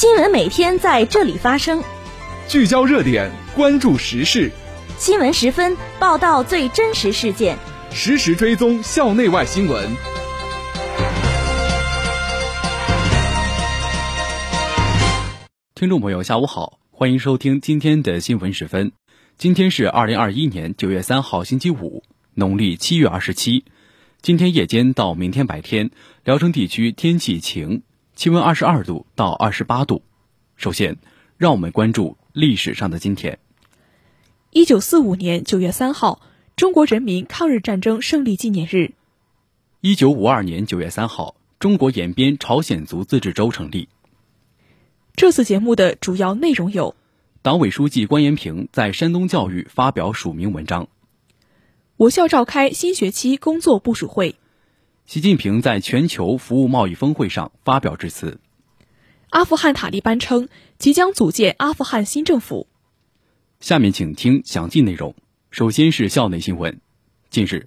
新闻每天在这里发生，聚焦热点，关注时事。新闻十分报道最真实事件，实时追踪校内外新闻。听众朋友，下午好，欢迎收听今天的新闻十分。今天是二零二一年九月三号，星期五，农历七月二十七。今天夜间到明天白天，聊城地区天气晴。气温二十二度到二十八度。首先，让我们关注历史上的今天。一九四五年九月三号，中国人民抗日战争胜利纪念日。一九五二年九月三号，中国延边朝鲜族自治州成立。这次节目的主要内容有：党委书记关延平在山东教育发表署名文章；我校召开新学期工作部署会。习近平在全球服务贸易峰会上发表致辞。阿富汗塔利班称即将组建阿富汗新政府。下面请听详细内容。首先是校内新闻。近日，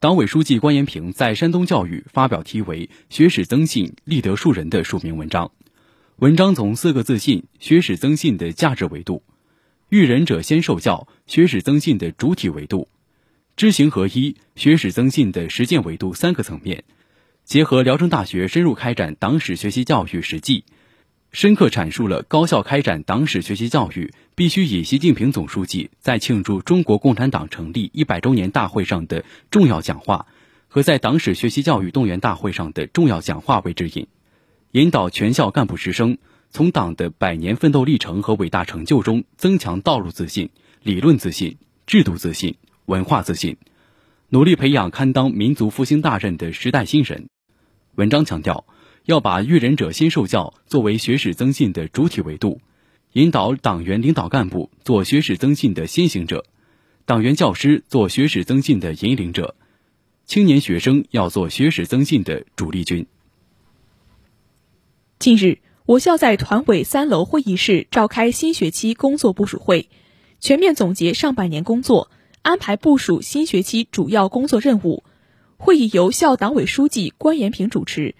党委书记关延平在山东教育发表题为“学史增信，立德树人”的署名文章。文章从四个自信、学史增信的价值维度，育人者先受教、学史增信的主体维度。知行合一、学史增信的实践维度三个层面，结合聊城大学深入开展党史学习教育实际，深刻阐述了高校开展党史学习教育必须以习近平总书记在庆祝中国共产党成立一百周年大会上的重要讲话和在党史学习教育动员大会上的重要讲话为指引，引导全校干部师生从党的百年奋斗历程和伟大成就中增强道路自信、理论自信、制度自信。文化自信，努力培养堪当民族复兴大任的时代新人。文章强调，要把育人者先受教作为学史增信的主体维度，引导党员领导干部做学史增信的先行者，党员教师做学史增信的引领者，青年学生要做学史增信的主力军。近日，我校在团委三楼会议室召开新学期工作部署会，全面总结上半年工作。安排部署新学期主要工作任务。会议由校党委书记关延平主持，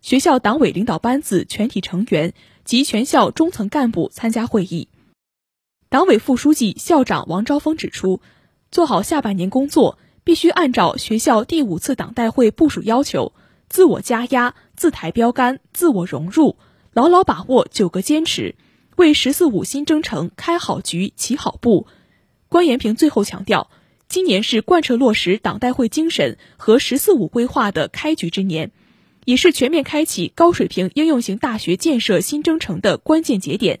学校党委领导班子全体成员及全校中层干部参加会议。党委副书记、校长王昭峰指出，做好下半年工作，必须按照学校第五次党代会部署要求，自我加压、自抬标杆、自我融入，牢牢把握九个坚持，为“十四五”新征程开好局、起好步。关延平最后强调，今年是贯彻落实党代会精神和“十四五”规划的开局之年，也是全面开启高水平应用型大学建设新征程的关键节点。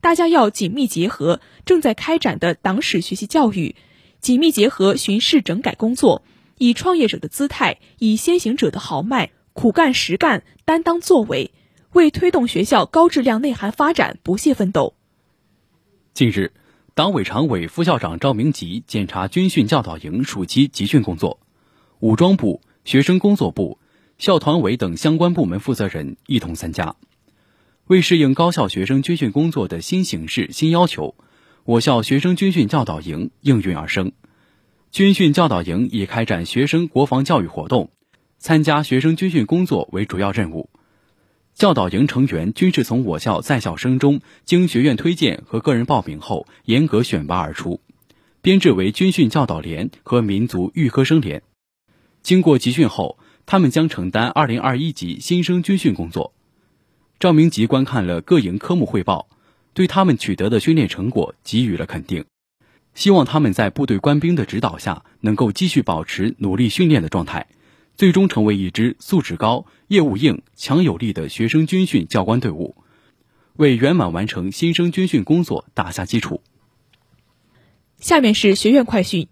大家要紧密结合正在开展的党史学习教育，紧密结合巡视整改工作，以创业者的姿态，以先行者的豪迈，苦干实干，担当作为，为推动学校高质量内涵发展不懈奋斗。近日。党委常委、副校长赵明吉检查军训教导营暑期集训工作，武装部、学生工作部、校团委等相关部门负责人一同参加。为适应高校学生军训工作的新形势、新要求，我校学生军训教导营应运而生。军训教导营以开展学生国防教育活动、参加学生军训工作为主要任务。教导营成员均是从我校在校生中经学院推荐和个人报名后严格选拔而出，编制为军训教导连和民族预科生连。经过集训后，他们将承担2021级新生军训工作。赵明吉观看了各营科目汇报，对他们取得的训练成果给予了肯定，希望他们在部队官兵的指导下，能够继续保持努力训练的状态。最终成为一支素质高、业务硬、强有力的学生军训教官队伍，为圆满完成新生军训工作打下基础。下面是学院快讯：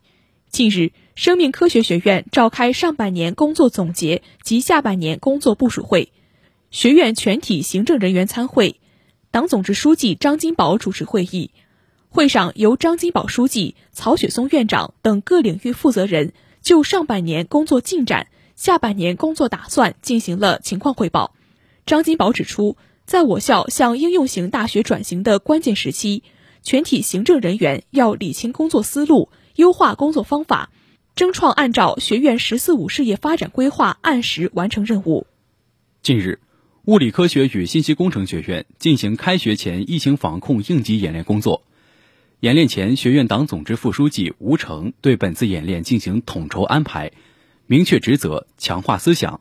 近日，生命科学学院召开上半年工作总结及下半年工作部署会，学院全体行政人员参会，党总支书记张金宝主持会议。会上由张金宝书记、曹雪松院长等各领域负责人就上半年工作进展。下半年工作打算进行了情况汇报。张金宝指出，在我校向应用型大学转型的关键时期，全体行政人员要理清工作思路，优化工作方法，争创按照学院“十四五”事业发展规划按时完成任务。近日，物理科学与信息工程学院进行开学前疫情防控应急演练工作。演练前，学院党总支副书记吴成对本次演练进行统筹安排，明确职责，强化思想。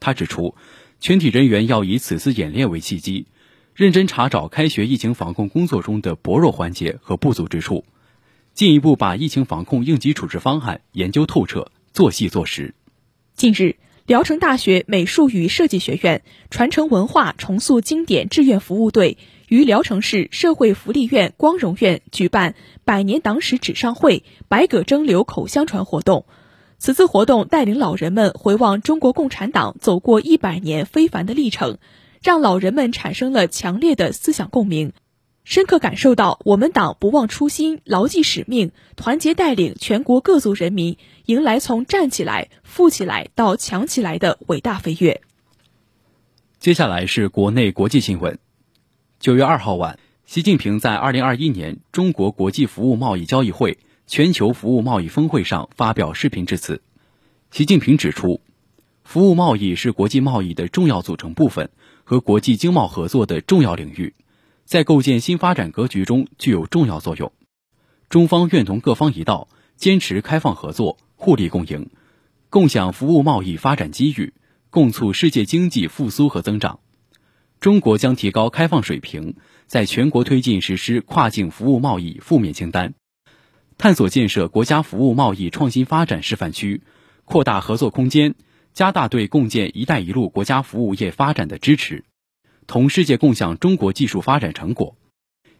他指出，全体人员要以此次演练为契机，认真查找开学疫情防控工作中的薄弱环节和不足之处。进一步把疫情防控应急处置方案研究透彻，做细做实。近日，聊城大学美术与设计学院传承文化、重塑经典志愿服务队于聊城市社会福利院光荣院举办百年党史纸上绘、百舸争流口相传活动。此次活动带领老人们回望中国共产党走过一百年非凡的历程，让老人们产生了强烈的思想共鸣。深刻感受到我们党不忘初心、牢记使命，团结带领全国各族人民迎来从站起来、富起来到强起来的伟大飞跃。接下来是国内国际新闻。九月二号晚，习近平在二零二一年中国国际服务贸易交易会全球服务贸易峰会上发表视频致辞。习近平指出，服务贸易是国际贸易的重要组成部分和国际经贸合作的重要领域。在构建新发展格局中具有重要作用。中方愿同各方一道，坚持开放合作、互利共赢，共享服务贸易发展机遇，共促世界经济复苏和增长。中国将提高开放水平，在全国推进实施跨境服务贸易负面清单，探索建设国家服务贸易创新发展示范区，扩大合作空间，加大对共建“一带一路”国家服务业发展的支持。同世界共享中国技术发展成果，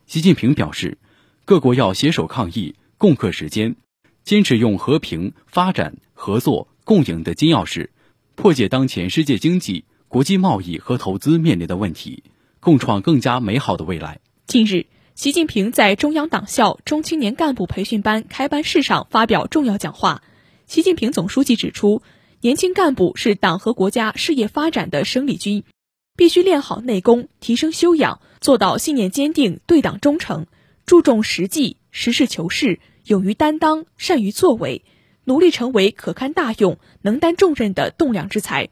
习近平表示，各国要携手抗疫，共克时艰，坚持用和平、发展、合作、共赢的金钥匙，破解当前世界经济、国际贸易和投资面临的问题，共创更加美好的未来。近日，习近平在中央党校中青年干部培训班开班式上发表重要讲话。习近平总书记指出，年轻干部是党和国家事业发展的生力军。必须练好内功，提升修养，做到信念坚定、对党忠诚，注重实际、实事求是，勇于担当、善于作为，努力成为可堪大用、能担重任的栋梁之才，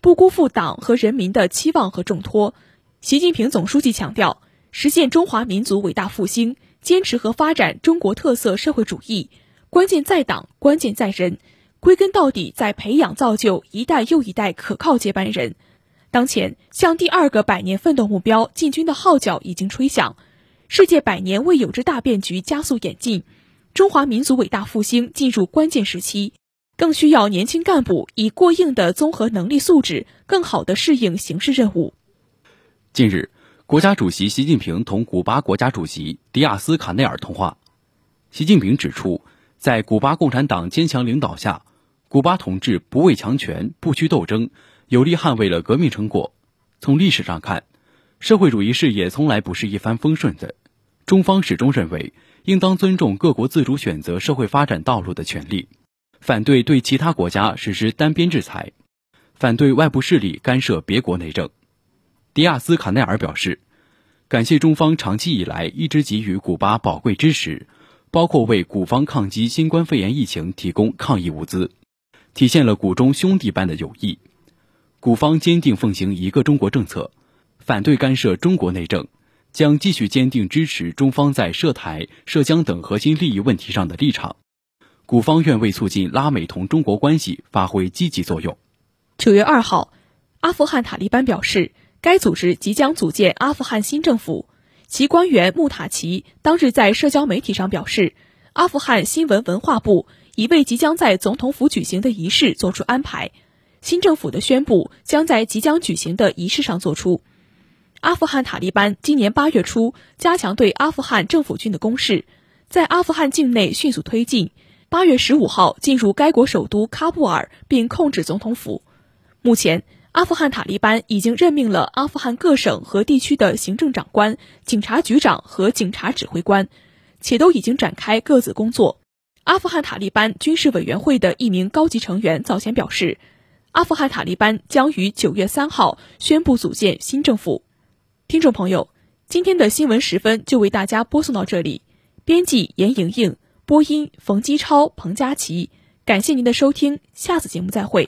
不辜负党和人民的期望和重托。习近平总书记强调，实现中华民族伟大复兴，坚持和发展中国特色社会主义，关键在党，关键在人，归根到底在培养造就一代又一代可靠接班人。当前向第二个百年奋斗目标进军的号角已经吹响，世界百年未有之大变局加速演进，中华民族伟大复兴进入关键时期，更需要年轻干部以过硬的综合能力素质，更好地适应形势任务。近日，国家主席习近平同古巴国家主席迪亚斯卡内尔通话，习近平指出，在古巴共产党坚强领导下，古巴同志不畏强权，不屈斗争。有力捍卫了革命成果。从历史上看，社会主义事业从来不是一帆风顺的。中方始终认为，应当尊重各国自主选择社会发展道路的权利，反对对其他国家实施单边制裁，反对外部势力干涉别国内政。迪亚斯卡内尔表示，感谢中方长期以来一直给予古巴宝贵支持，包括为古方抗击新冠肺炎疫情提供抗疫物资，体现了古中兄弟般的友谊。古方坚定奉行一个中国政策，反对干涉中国内政，将继续坚定支持中方在涉台、涉疆等核心利益问题上的立场。古方愿为促进拉美同中国关系发挥积极作用。九月二号，阿富汗塔利班表示，该组织即将组建阿富汗新政府。其官员穆塔奇当日在社交媒体上表示，阿富汗新闻文化部已为即将在总统府举行的仪式做出安排。新政府的宣布将在即将举行的仪式上做出。阿富汗塔利班今年八月初加强对阿富汗政府军的攻势，在阿富汗境内迅速推进。八月十五号进入该国首都喀布尔，并控制总统府。目前，阿富汗塔利班已经任命了阿富汗各省和地区的行政长官、警察局长和警察指挥官，且都已经展开各自工作。阿富汗塔利班军事委员会的一名高级成员早前表示。阿富汗塔利班将于九月三号宣布组建新政府。听众朋友，今天的新闻时分就为大家播送到这里。编辑严莹莹，播音冯基超、彭佳琪。感谢您的收听，下次节目再会。